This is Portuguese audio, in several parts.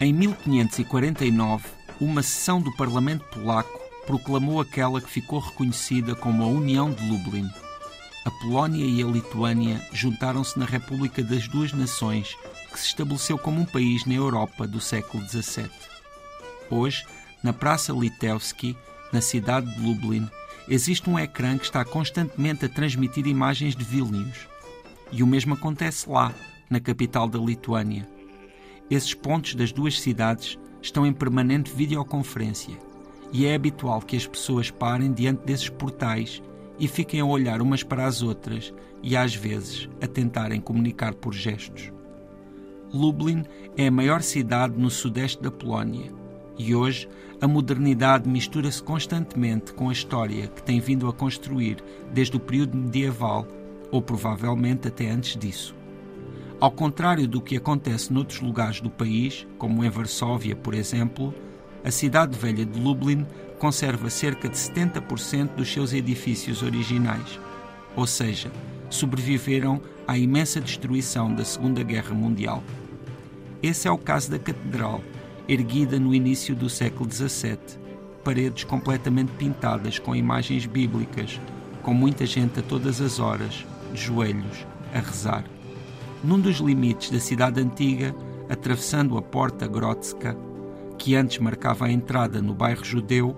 Em 1549, uma sessão do Parlamento Polaco proclamou aquela que ficou reconhecida como a União de Lublin. A Polónia e a Lituânia juntaram-se na República das Duas Nações, que se estabeleceu como um país na Europa do século XVII. Hoje, na Praça Litewski, na cidade de Lublin, existe um ecrã que está constantemente a transmitir imagens de Vilnius. E o mesmo acontece lá, na capital da Lituânia. Esses pontos das duas cidades estão em permanente videoconferência e é habitual que as pessoas parem diante desses portais e fiquem a olhar umas para as outras e às vezes a tentarem comunicar por gestos. Lublin é a maior cidade no sudeste da Polónia e hoje a modernidade mistura-se constantemente com a história que tem vindo a construir desde o período medieval ou provavelmente até antes disso. Ao contrário do que acontece noutros lugares do país, como em Varsóvia, por exemplo, a cidade velha de Lublin conserva cerca de 70% dos seus edifícios originais, ou seja, sobreviveram à imensa destruição da Segunda Guerra Mundial. Esse é o caso da Catedral, erguida no início do século XVII, paredes completamente pintadas com imagens bíblicas, com muita gente a todas as horas, de joelhos, a rezar. Num dos limites da cidade antiga, atravessando a Porta Grotska, que antes marcava a entrada no bairro judeu,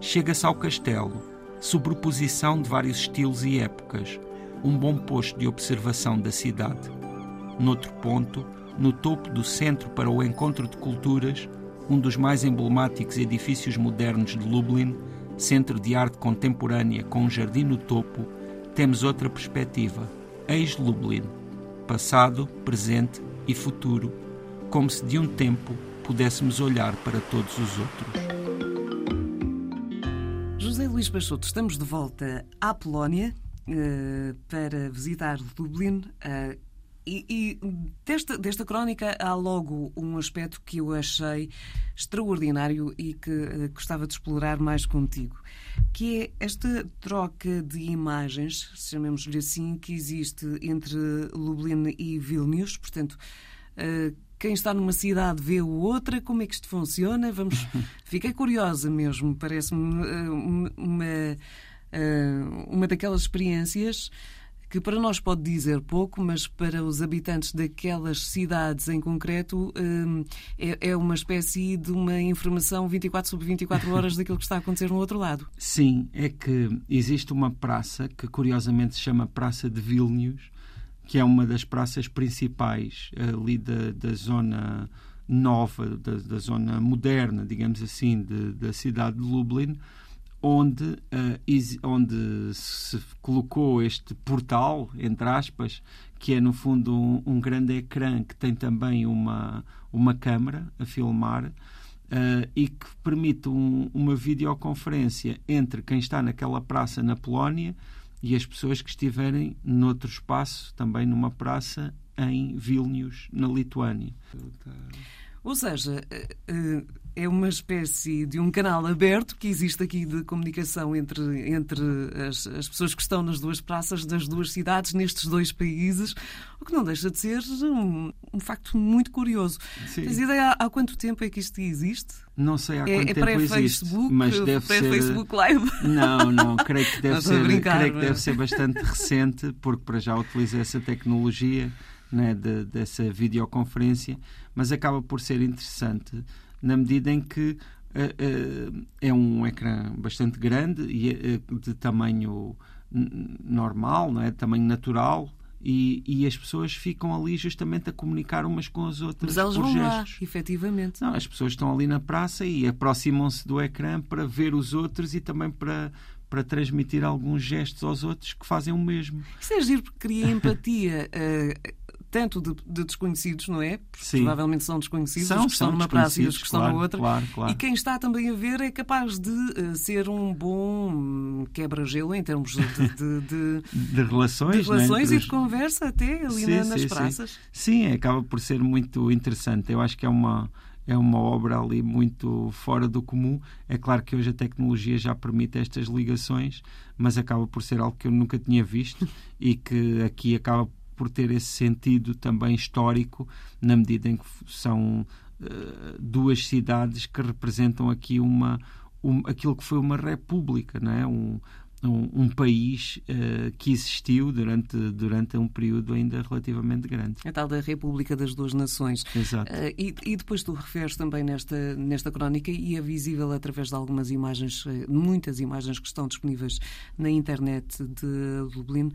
chega-se ao castelo, sobreposição de vários estilos e épocas, um bom posto de observação da cidade. Noutro ponto, no topo do Centro para o Encontro de Culturas, um dos mais emblemáticos edifícios modernos de Lublin, centro de arte contemporânea com um jardim no topo, temos outra perspectiva, ex-Lublin, passado, presente e futuro, como se de um tempo pudéssemos olhar para todos os outros. José Luís Baixoto, estamos de volta à Polónia uh, para visitar Dublin. Uh, e, e desta, desta crónica há logo um aspecto que eu achei extraordinário e que uh, gostava de explorar mais contigo, que é esta troca de imagens, chamemos-lhe assim, que existe entre Lublin e Vilnius, portanto, uh, quem está numa cidade vê o outra, como é que isto funciona? Vamos, fiquei curiosa mesmo, parece-me uh, uma, uma daquelas experiências que para nós pode dizer pouco, mas para os habitantes daquelas cidades em concreto hum, é, é uma espécie de uma informação 24 sobre 24 horas daquilo que está a acontecer no outro lado. Sim, é que existe uma praça que curiosamente se chama Praça de Vilnius, que é uma das praças principais ali da, da zona nova, da, da, zona moderna, digamos assim, de, da cidade de Lublin, onde, uh, onde se colocou este portal, entre aspas, que é no fundo um, um grande ecrã que tem também uma, uma câmara a filmar uh, e que permite um, uma videoconferência entre quem está naquela praça na Polónia e as pessoas que estiverem noutro espaço, também numa praça em Vilnius, na Lituânia. Ou seja, uh, é uma espécie de um canal aberto que existe aqui de comunicação entre, entre as, as, pessoas que estão nas duas praças das duas cidades, nestes dois países, o que não deixa de ser um, um facto muito curioso. Sim. Tens ideia há, há, quanto tempo é que isto existe? Não sei há é, quanto é, tempo é existe, mas deve ser Facebook Live. Não, não, creio que deve ser, brincar, creio que deve ser bastante recente, porque para já utiliza essa tecnologia né, de, dessa videoconferência, mas acaba por ser interessante na medida em que uh, uh, é um ecrã bastante grande e uh, de tamanho normal, não é? tamanho natural, e, e, as pessoas ficam ali justamente a comunicar umas com as outras. Mas elas por vão gestos. lá, efetivamente. Não, as pessoas estão ali na praça e aproximam-se do ecrã para ver os outros e também para, para transmitir alguns gestos aos outros que fazem o mesmo. Isso é giro porque cria empatia. Tanto de, de, desconhecidos, não é? Sim. Provavelmente são desconhecidos, são, os que estão numa praça e os que estão claro, na outra. Claro, claro. E quem está também a ver é capaz de uh, ser um bom quebra-gelo em termos de, de, de, de relações, de relações né? e de conversa até ali sim, na, nas sim, praças. Sim. sim, acaba por ser muito interessante. Eu acho que é uma é uma obra ali muito fora do comum. É claro que hoje a tecnologia já permite estas ligações, mas acaba por ser algo que eu nunca tinha visto e que aqui acaba por ter esse sentido também histórico, na medida em que são uh, duas cidades que representam aqui uma, um, aquilo que foi uma república, não é? Um, um, um país uh, que existiu durante, durante um período ainda relativamente grande. A tal da República das Duas Nações. Exato. Uh, e, e, depois tu referes também nesta, nesta crónica e é visível através de algumas imagens, uh, muitas imagens que estão disponíveis na internet de Dublin,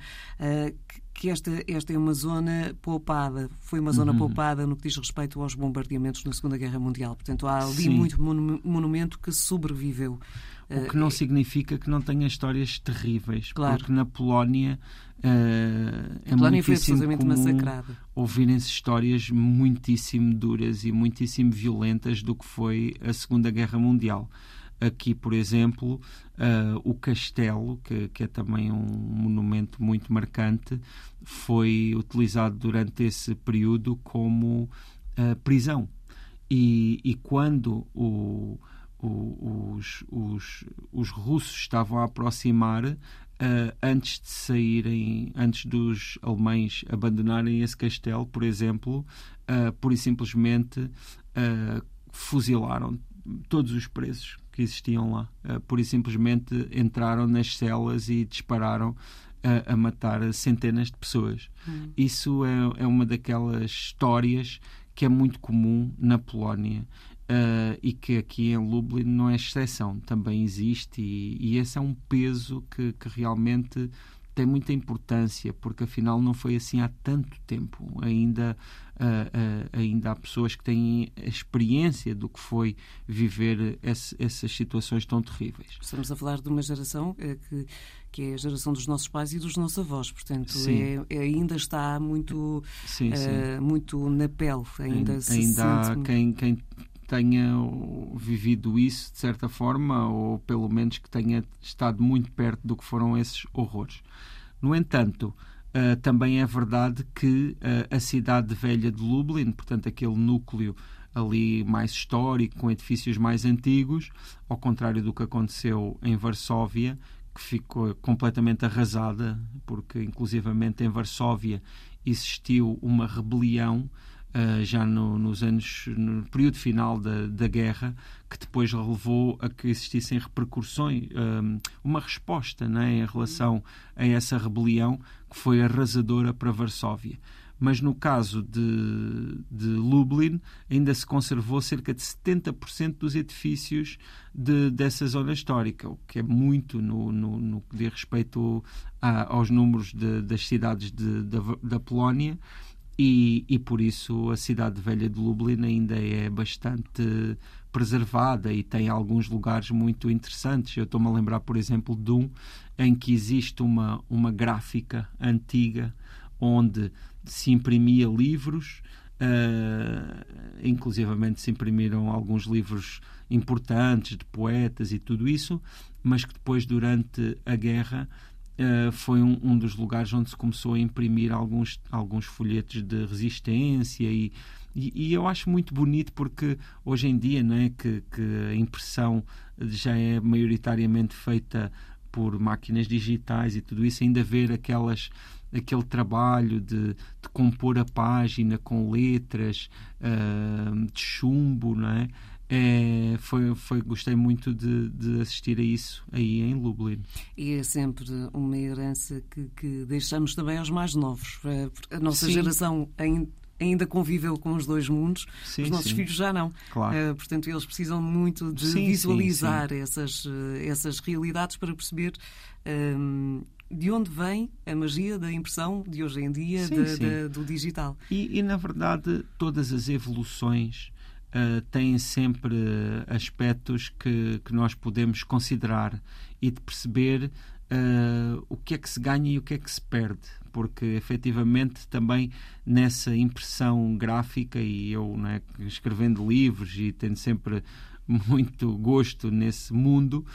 que, que esta, esta é uma zona poupada, foi uma zona uhum. poupada no que diz respeito aos bombardeamentos na Segunda Guerra Mundial. Portanto, há ali Sim. muito monumento que sobreviveu. O que não significa que não tenha histórias terríveis, claro. porque na Polónia uh, é Polónia foi absolutamente massacrada. ouvirem-se histórias muitíssimo duras e muitíssimo violentas do que foi a Segunda Guerra Mundial. Aqui, por exemplo, uh, o castelo, que, que, é também um monumento muito marcante, foi utilizado durante esse período como uh, prisão. E, e quando o, o, os, os, os russos estavam a aproximar, uh, antes de saírem, antes dos alemães abandonarem esse castelo, por exemplo, uh, pura e simplesmente uh, fuzilaram todos os presos que existiam lá. Uh, pura e simplesmente entraram nas celas e dispararam a, a matar centenas de pessoas. Hum. Isso é, é uma daquelas histórias que é muito comum na Polónia Uh, e que aqui em Lublin não é exceção, também existe, e, e esse é um peso que, que, realmente tem muita importância, porque afinal não foi assim há tanto tempo. Ainda, uh, uh, ainda há pessoas que têm a experiência do que foi viver esse, essas situações tão terríveis. Estamos a falar de uma geração que, que é a geração dos nossos pais e dos nossos avós, portanto é, é, ainda está muito, sim, sim. muito na pele, ainda, ainda, ainda há quem, quem tenha vivido isso de certa forma, ou pelo menos que tenha estado muito perto do que foram esses horrores. No entanto, uh, também é verdade que uh, a cidade velha de Lublin, portanto, aquele núcleo ali mais histórico, com edifícios mais antigos, ao contrário do que aconteceu em Varsóvia, que ficou completamente arrasada, porque inclusivamente em Varsóvia existiu uma rebelião uh, já no, nos anos, no período final da, da guerra, que depois levou a que existissem repercussões, um, eh, uma resposta né, em relação a essa rebelião que foi arrasadora para Varsóvia. Mas no caso de, de, Lublin ainda se conservou cerca de 70% dos edifícios de, dessa zona histórica, o que é muito no, no, no que diz respeito a, aos números de, das cidades da, da Polónia e, e por isso a cidade velha de Lublin ainda é bastante preservada e tem alguns lugares muito interessantes. Eu estou-me a lembrar, por exemplo, de um em que existe uma, uma gráfica antiga onde se imprimia livros, uh, inclusivamente se imprimiram alguns livros importantes de poetas e tudo isso, mas que depois, durante a guerra, Uh, foi um, um, dos lugares onde se começou a imprimir alguns, alguns folhetos de resistência e, e, e, eu acho muito bonito porque hoje em dia né, que, que a impressão já é maioritariamente feita por máquinas digitais e tudo isso, ainda ver aquelas aquele trabalho de, de compor a página com letras uh, de chumbo, não é? É, foi, foi, gostei muito de, de, assistir a isso aí em Lublin. E é sempre uma herança que, que deixamos também aos mais novos. É, a nossa sim. geração ainda, conviveu com os dois mundos, sim, os nossos sim. filhos já não. Claro. Uh, portanto, eles precisam muito de visualizar Essas, eh, essas realidades para perceber. Um, ehm, de onde vem a magia da impressão de hoje em dia, do digital. E, e, na verdade, todas as evoluções uh, têm sempre aspectos que, que nós podemos considerar e de perceber uh, o que é que se ganha e o que é que se perde. Porque, efetivamente, também nessa impressão gráfica, e eu né, escrevendo livros e tendo sempre muito gosto nesse mundo,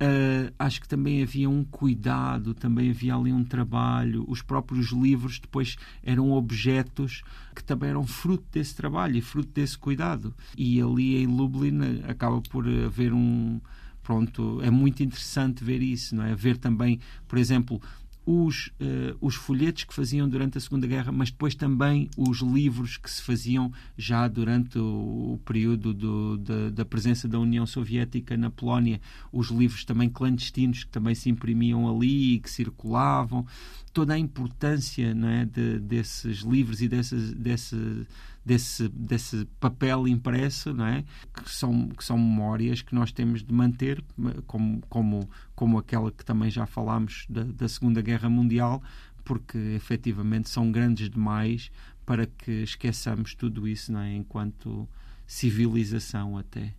Uh, acho que também havia um cuidado, também havia ali um trabalho. Os próprios livros depois eram objetos que também eram fruto desse trabalho e fruto desse cuidado. E ali em Lublin acaba por haver um. Pronto, é muito interessante ver isso, não é? Ver também, por exemplo, os, uh, os folhetos que faziam durante a Segunda Guerra, mas depois também os livros que se faziam já durante o, o período do, da, da, presença da União Soviética na Polónia, os livros também clandestinos que também se imprimiam ali e que circulavam, toda a importância não é, de, desses livros e dessas, desse, desse, desse papel impresso, não é? que, são, que são memórias que nós temos de manter, como, como, como aquela que também já falámos da, da Segunda Guerra Mundial, porque efetivamente são grandes demais para que esqueçamos tudo isso não é? enquanto civilização até.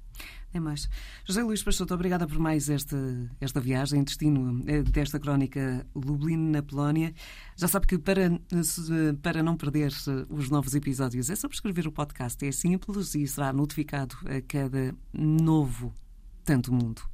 É mais. José Luís Peixoto, obrigada por mais esta, esta viagem, destino eh, desta crónica Lublin na Polónia. Já sabe que para, para não perder eh, os novos episódios é subscrever o podcast. É simples e será notificado a cada novo Tanto Mundo.